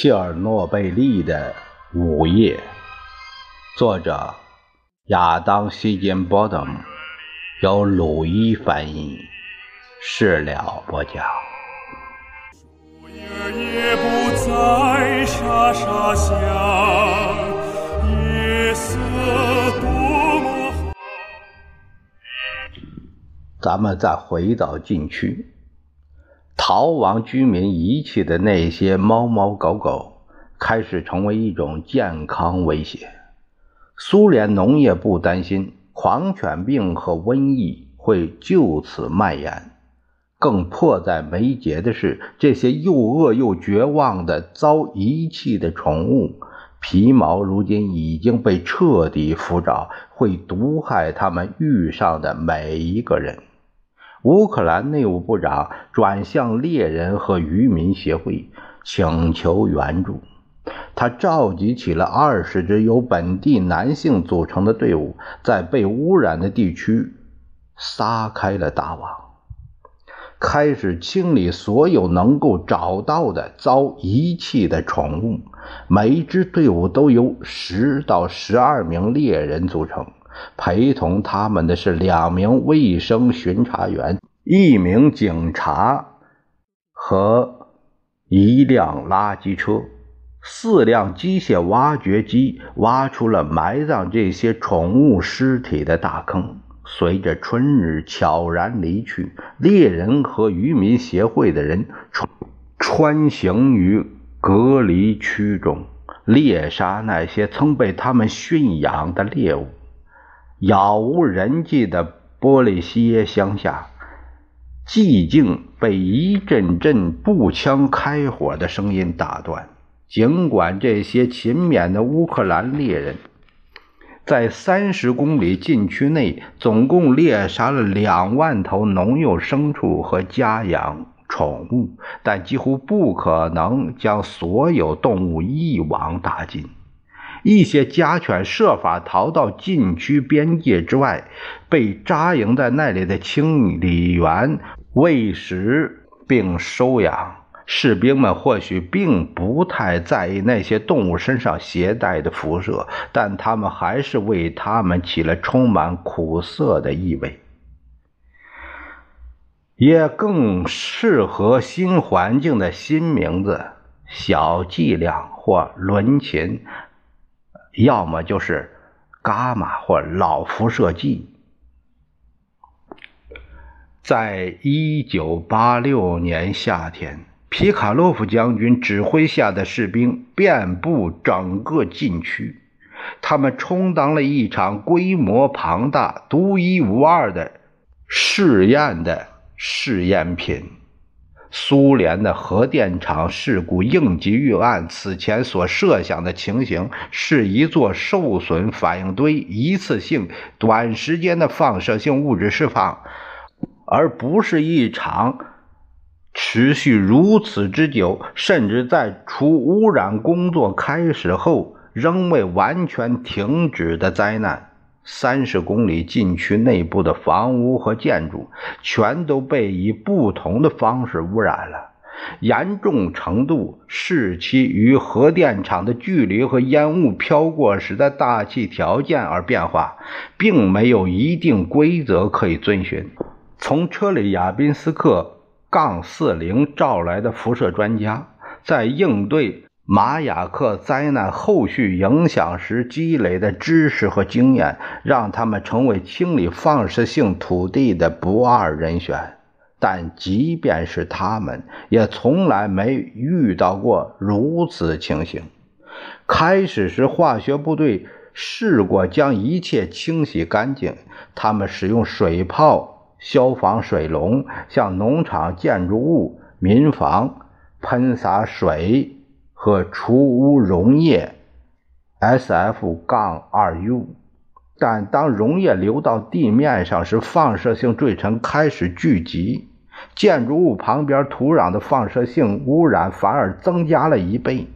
切尔诺贝利的午夜，作者亚当·希金伯德姆，由鲁伊翻译，事了播讲。咱们再回到禁区。逃亡居民遗弃的那些猫猫狗狗，开始成为一种健康威胁。苏联农业部担心狂犬病和瘟疫会就此蔓延。更迫在眉睫的是，这些又饿又绝望的遭遗弃的宠物，皮毛如今已经被彻底腐沼，会毒害他们遇上的每一个人。乌克兰内务部长转向猎人和渔民协会，请求援助。他召集起了二十支由本地男性组成的队伍，在被污染的地区撒开了大网，开始清理所有能够找到的遭遗弃的宠物。每一支队伍都由十到十二名猎人组成。陪同他们的是两名卫生巡查员、一名警察和一辆垃圾车。四辆机械挖掘机挖出了埋葬这些宠物尸体的大坑。随着春日悄然离去，猎人和渔民协会的人穿穿行于隔离区中，猎杀那些曾被他们驯养的猎物。杳无人迹的波利西耶乡下，寂静被一阵阵步枪开火的声音打断。尽管这些勤勉的乌克兰猎人在三十公里禁区内总共猎杀了两万头农用牲畜和家养宠物，但几乎不可能将所有动物一网打尽。一些家犬设法逃到禁区边界之外，被扎营在那里的清理员喂食并收养。士兵们或许并不太在意那些动物身上携带的辐射，但他们还是为它们起了充满苦涩的意味，也更适合新环境的新名字——小剂量或伦琴。要么就是伽马或老辐射剂。在一九八六年夏天，皮卡洛夫将军指挥下的士兵遍布整个禁区，他们充当了一场规模庞大、独一无二的试验的试验品。苏联的核电厂事故应急预案此前所设想的情形是一座受损反应堆一次性短时间的放射性物质释放，而不是一场持续如此之久，甚至在除污染工作开始后仍未完全停止的灾难。三十公里禁区内部的房屋和建筑全都被以不同的方式污染了，严重程度视其与核电厂的距离和烟雾飘过时的大气条件而变化，并没有一定规则可以遵循。从车里亚宾斯克杠四零召来的辐射专家，在应对。马雅克灾难后续影响时积累的知识和经验，让他们成为清理放射性土地的不二人选。但即便是他们，也从来没遇到过如此情形。开始时，化学部队试过将一切清洗干净，他们使用水炮、消防水龙向农场、建筑物、民房喷洒水。和除污溶液 SF 杠 2U 但当溶液流到地面上时，放射性坠尘开始聚集，建筑物旁边土壤的放射性污染反而增加了一倍。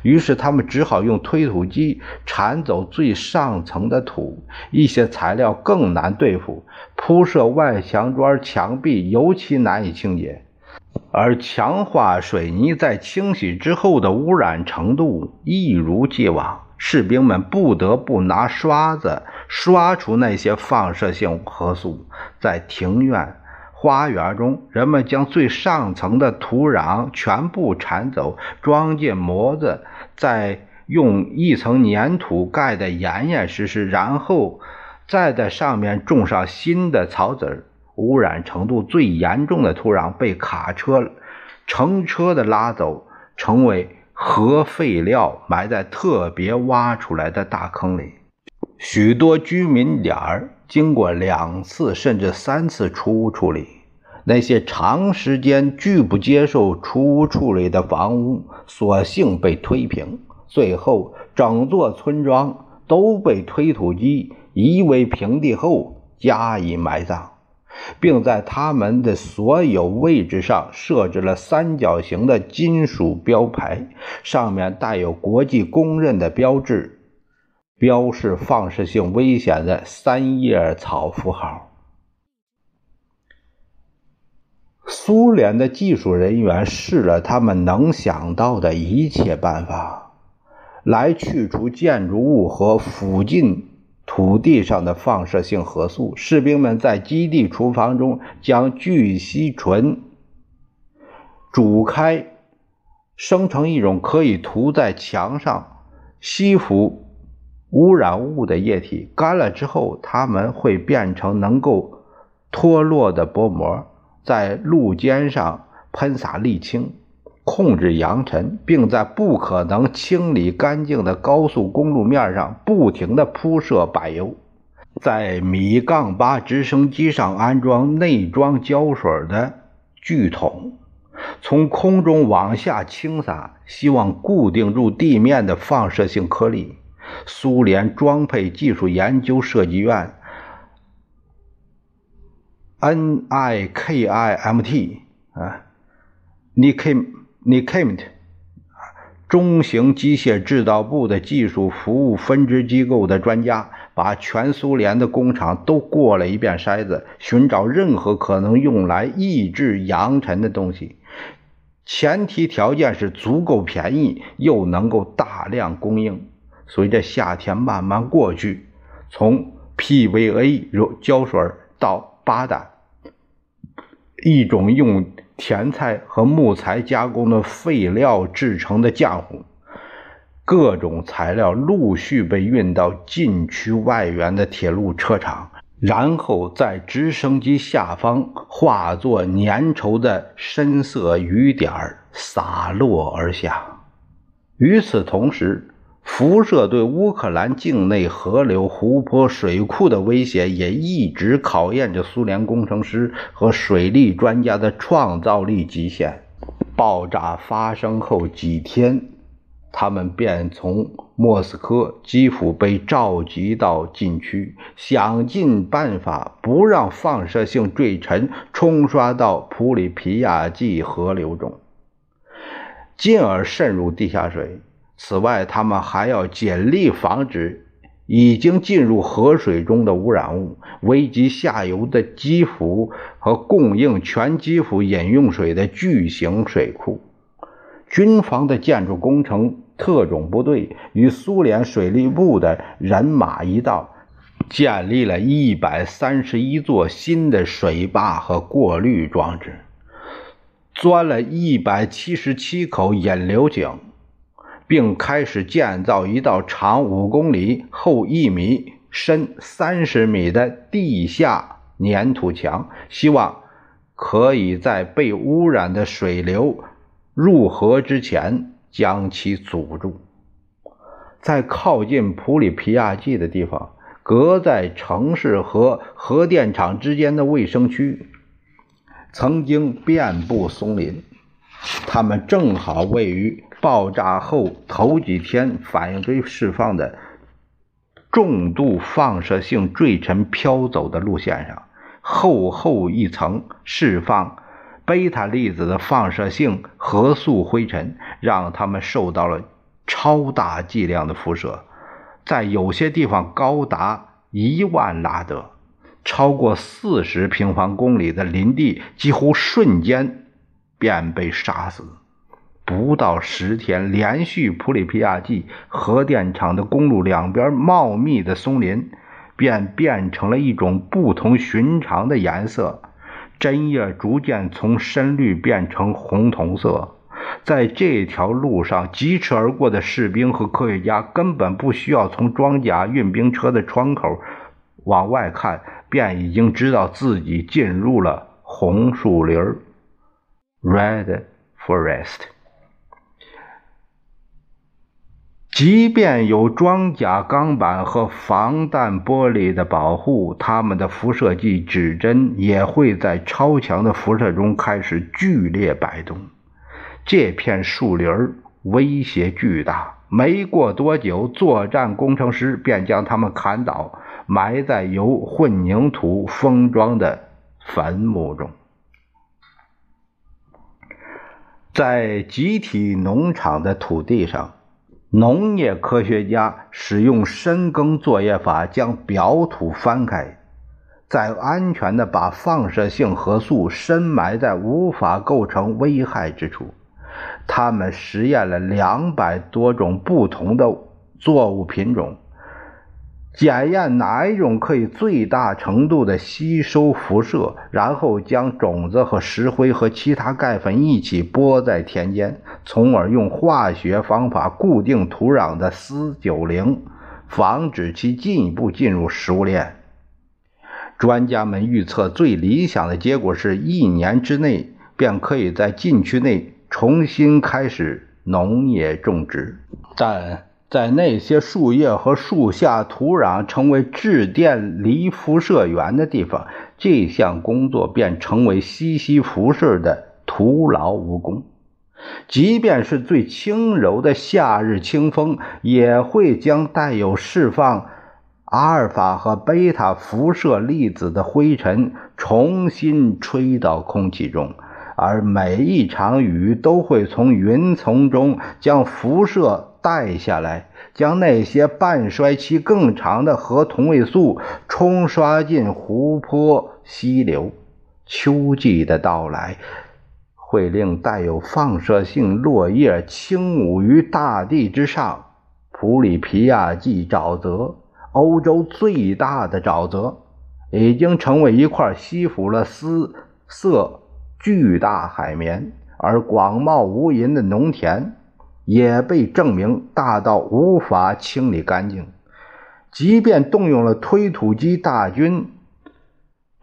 于是他们只好用推土机铲走最上层的土，一些材料更难对付，铺设外墙砖墙壁尤其难以清洁。而强化水泥在清洗之后的污染程度一如既往。士兵们不得不拿刷子刷出那些放射性核素。在庭院、花园中，人们将最上层的土壤全部铲走，装进模子，再用一层粘土盖得严严实实，然后再在上面种上新的草籽儿。污染程度最严重的土壤被卡车成车的拉走，成为。核废料埋在特别挖出来的大坑里，许多居民点儿经过两次甚至三次除污处理，那些长时间拒不接受除污处理的房屋，索性被推平，最后整座村庄都被推土机夷为平地后加以埋葬。并在他们的所有位置上设置了三角形的金属标牌，上面带有国际公认的标志，标示放射性危险的三叶草符号。苏联的技术人员试了他们能想到的一切办法，来去除建筑物和附近。土地上的放射性核素，士兵们在基地厨房中将聚乙烯醇煮开，生成一种可以涂在墙上吸附污染物的液体。干了之后，它们会变成能够脱落的薄膜，在路肩上喷洒沥青。控制扬尘，并在不可能清理干净的高速公路面上不停地铺设柏油，在米杠八直升机上安装内装胶水的巨桶，从空中往下倾洒，希望固定住地面的放射性颗粒。苏联装配技术研究设计院。（NIKIMT） 啊，，Nikim Nikmt 中型机械制造部的技术服务分支机构的专家，把全苏联的工厂都过了一遍筛子，寻找任何可能用来抑制扬尘的东西。前提条件是足够便宜，又能够大量供应。随着夏天慢慢过去，从 PVA 胶水到巴胆，一种用。甜菜和木材加工的废料制成的浆糊，各种材料陆续被运到禁区外缘的铁路车场，然后在直升机下方化作粘稠的深色雨点洒落而下。与此同时，辐射对乌克兰境内河流、湖泊、水库的威胁也一直考验着苏联工程师和水利专家的创造力极限。爆炸发生后几天，他们便从莫斯科、基辅被召集到禁区，想尽办法不让放射性坠尘冲刷到普里皮亚季河流中，进而渗入地下水。此外，他们还要尽力防止已经进入河水中的污染物危及下游的基辅和供应全基辅饮用水的巨型水库。军方的建筑工程特种部队与苏联水利部的人马一道，建立了一百三十一座新的水坝和过滤装置，钻了一百七十七口引流井。并开始建造一道长五公里、厚一米、深三十米的地下粘土墙，希望可以在被污染的水流入河之前将其阻住。在靠近普里皮亚季的地方，隔在城市和核电厂之间的卫生区，曾经遍布松林，它们正好位于。爆炸后头几天，反应堆释放的重度放射性坠尘飘走的路线上，厚厚一层释放贝塔粒子的放射性核素灰尘，让它们受到了超大剂量的辐射，在有些地方高达一万拉德，超过四十平方公里的林地几乎瞬间便被杀死。不到十天，连续普里皮亚季核电厂的公路两边茂密的松林便变成了一种不同寻常的颜色，针叶逐渐从深绿变成红铜色。在这条路上疾驰而过的士兵和科学家根本不需要从装甲运兵车的窗口往外看，便已经知道自己进入了红树林 （Red Forest）。即便有装甲钢板和防弹玻璃的保护，他们的辐射剂指针也会在超强的辐射中开始剧烈摆动。这片树林威胁巨大，没过多久，作战工程师便将他们砍倒，埋在由混凝土封装的坟墓中。在集体农场的土地上，农业科学家使用深耕作业法将表土翻开，再安全地把放射性核素深埋在无法构成危害之处。他们实验了两百多种不同的作物品种，检验哪一种可以最大程度的吸收辐射，然后将种子和石灰和其他钙粉一起播在田间，从而用化学方法固定土壤的铯九零，防止其进一步进入食物链。专家们预测，最理想的结果是一年之内便可以在禁区内。重新开始农业种植，但在那些树叶和树下土壤成为致电离辐射源的地方，这项工作便成为吸吸辐射的徒劳无功。即便是最轻柔的夏日清风，也会将带有释放阿尔法和贝塔辐射粒子的灰尘重新吹到空气中。而每一场雨都会从云层中将辐射带下来，将那些半衰期更长的核同位素冲刷进湖泊、溪流。秋季的到来会令带有放射性落叶轻舞于大地之上。普里皮亚季沼泽，欧洲最大的沼泽，已经成为一块吸附了丝色。巨大海绵，而广袤无垠的农田也被证明大到无法清理干净。即便动用了推土机大军，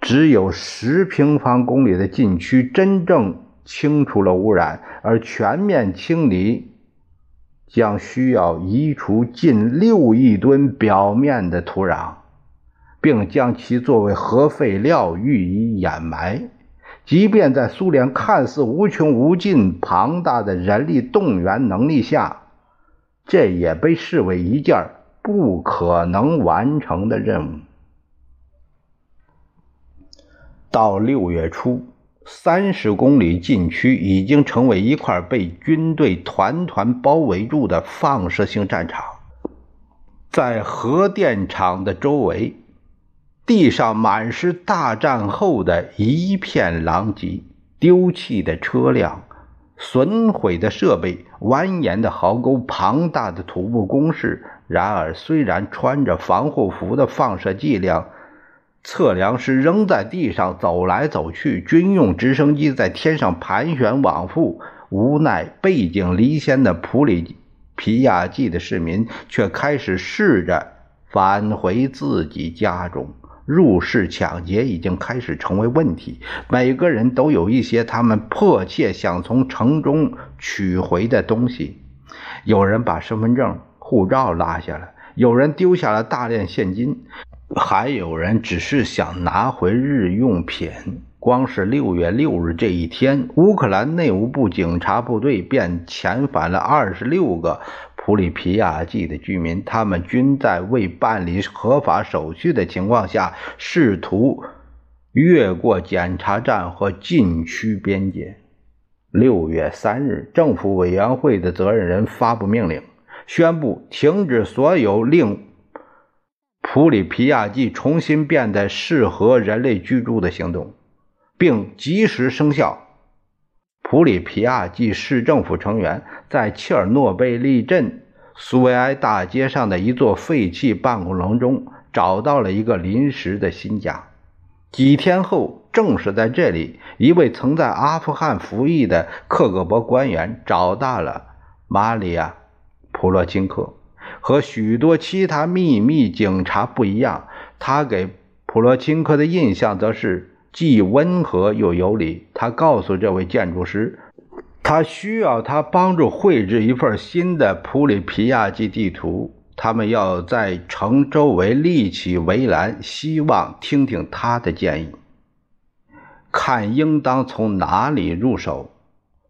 只有十平方公里的禁区真正清除了污染，而全面清理将需要移除近六亿吨表面的土壤，并将其作为核废料予以掩埋。即便在苏联看似无穷无尽、庞大的人力动员能力下，这也被视为一件不可能完成的任务。到六月初，三十公里禁区已经成为一块被军队团团包围住的放射性战场，在核电厂的周围。地上满是大战后的一片狼藉，丢弃的车辆、损毁的设备、蜿蜒的壕沟、庞大的土木工事。然而，虽然穿着防护服的放射剂量测量师仍在地上走来走去，军用直升机在天上盘旋往复，无奈背井离乡的普里皮亚季的市民却开始试着返回自己家中。入室抢劫已经开始成为问题，每个人都有一些他们迫切想从城中取回的东西。有人把身份证、护照拉下来，有人丢下了大量现金，还有人只是想拿回日用品。光是六月六日这一天，乌克兰内务部警察部队便遣返了二十六个。普里皮亚季的居民，他们均在未办理合法手续的情况下，试图越过检查站和禁区边界。六月三日，政府委员会的责任人发布命令，宣布停止所有令普里皮亚季重新变得适合人类居住的行动，并及时生效。普里皮亚季市政府成员在切尔诺贝利镇苏维埃大街上的一座废弃办公楼中找到了一个临时的新家。几天后，正是在这里，一位曾在阿富汗服役的克格勃官员找到了玛利亚·普罗钦科。和许多其他秘密警察不一样，他给普罗钦科的印象则是既温和又有礼。他告诉这位建筑师，他需要他帮助绘制一份新的普里皮亚季地图。他们要在城周围立起围栏，希望听听他的建议，看应当从哪里入手。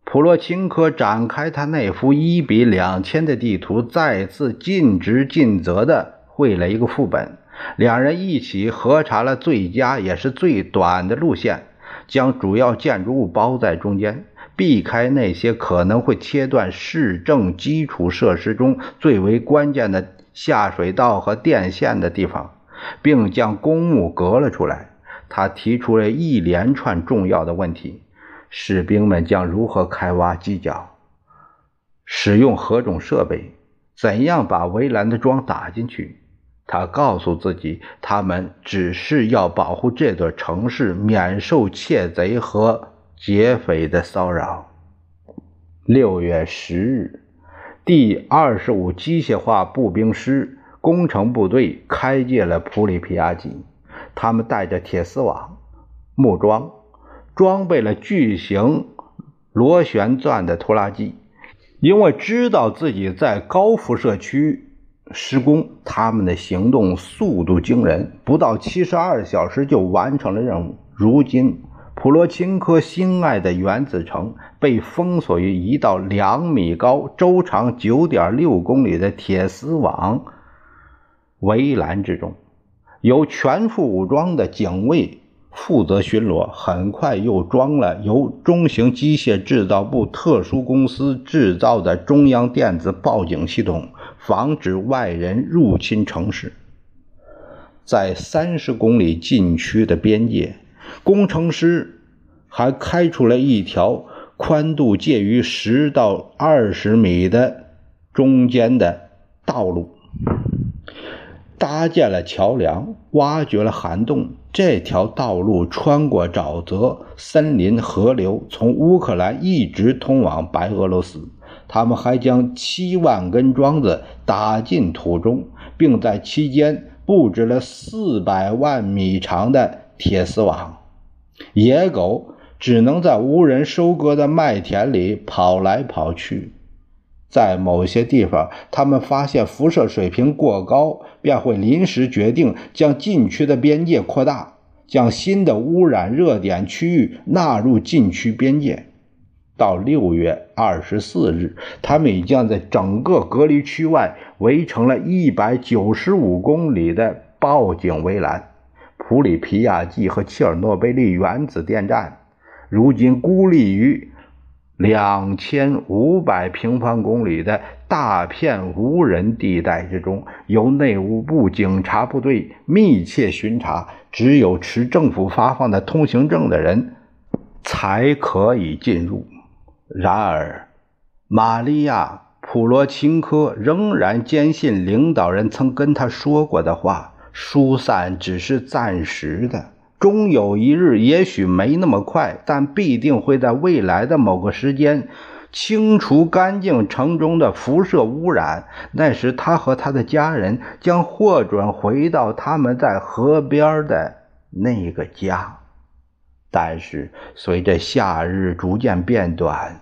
普洛钦科展开他那幅一比两千的地图，再次尽职尽责地绘了一个副本。两人一起核查了最佳也是最短的路线，将主要建筑物包在中间。避开那些可能会切断市政基础设施中最为关键的下水道和电线的地方，并将公墓隔了出来。他提出了一连串重要的问题：士兵们将如何开挖犄角？使用何种设备？怎样把围栏的桩打进去？他告诉自己，他们只是要保护这座城市免受窃贼和。劫匪的骚扰。六月十日，第二十五机械化步兵师工程部队开进了普里皮亚季。他们带着铁丝网、木桩，装备了巨型螺旋钻的拖拉机。因为知道自己在高辐射区施工，他们的行动速度惊人，不到七十二小时就完成了任务。如今。普罗钦科心爱的原子城被封锁于一道两米高、周长九点六公里的铁丝网围栏之中，由全副武装的警卫负责巡逻。很快又装了由中型机械制造部特殊公司制造的中央电子报警系统，防止外人入侵城市。在三十公里禁区的边界。工程师还开出了一条宽度介于十到二十米的中间的道路，搭建了桥梁，挖掘了涵洞。这条道路穿过沼泽、森林、河流，从乌克兰一直通往白俄罗斯。他们还将七万根桩子打进土中，并在期间布置了四百万米长的铁丝网。野狗只能在无人收割的麦田里跑来跑去，在某些地方，他们发现辐射水平过高，便会临时决定将禁区的边界扩大，将新的污染热点区域纳入禁区边界。到六月二十四日，他们已经在整个隔离区外围成了一百九十五公里的报警围栏。普里皮亚季和切尔诺贝利原子电站，如今孤立于两千五百平方公里的大片无人地带之中，由内务部警察部队密切巡查，只有持政府发放的通行证的人才可以进入。然而，玛利亚·普罗钦科仍然坚信领导人曾跟他说过的话。疏散只是暂时的，终有一日，也许没那么快，但必定会在未来的某个时间清除干净城中的辐射污染。那时，他和他的家人将获准回到他们在河边的那个家。但是，随着夏日逐渐变短，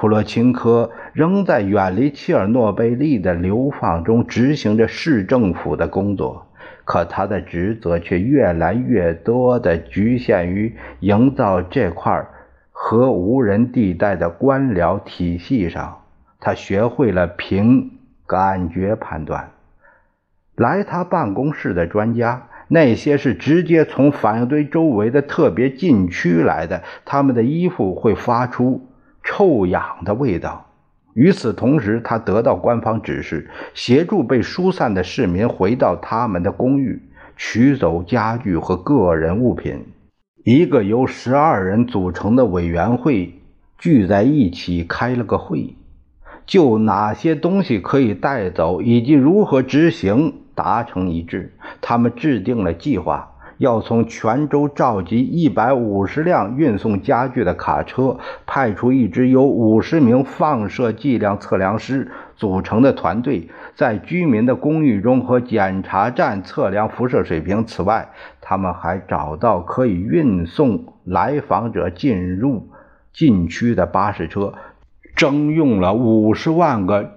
普洛钦科仍在远离切尔诺贝利的流放中执行着市政府的工作。可他的职责却越来越多地局限于营造这块核无人地带的官僚体系上。他学会了凭感觉判断。来他办公室的专家，那些是直接从反应堆周围的特别禁区来的，他们的衣服会发出臭氧的味道。与此同时，他得到官方指示，协助被疏散的市民回到他们的公寓，取走家具和个人物品。一个由十二人组成的委员会聚在一起开了个会，就哪些东西可以带走以及如何执行达成一致。他们制定了计划。要从泉州召集一百五十辆运送家具的卡车，派出一支由五十名放射剂量测量师组成的团队，在居民的公寓中和检查站测量辐射水平。此外，他们还找到可以运送来访者进入禁区的巴士车，征用了五十万个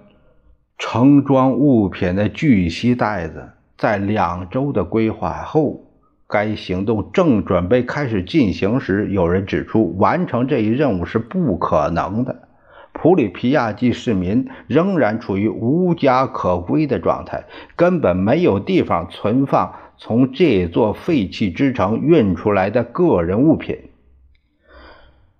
盛装物品的巨吸袋子。在两周的规划后。该行动正准备开始进行时，有人指出，完成这一任务是不可能的。普里皮亚季市民仍然处于无家可归的状态，根本没有地方存放从这座废弃之城运出来的个人物品。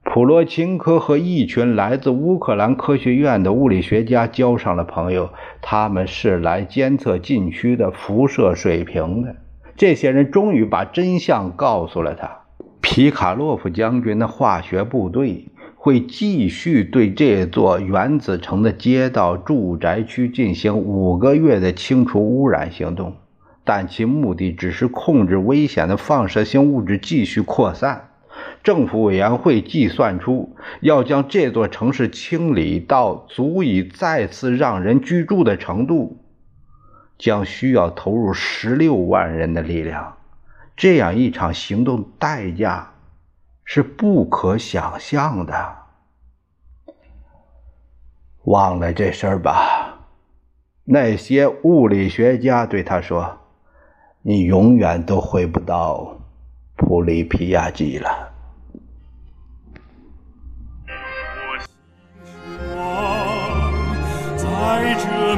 普罗钦科和一群来自乌克兰科学院的物理学家交上了朋友，他们是来监测禁区的辐射水平的。这些人终于把真相告诉了他：皮卡洛夫将军的化学部队会继续对这座原子城的街道、住宅区进行五个月的清除污染行动，但其目的只是控制危险的放射性物质继续扩散。政府委员会计算出，要将这座城市清理到足以再次让人居住的程度。将需要投入十六万人的力量，这样一场行动代价是不可想象的。忘了这事儿吧，那些物理学家对他说：“你永远都回不到普里皮亚季了。”在这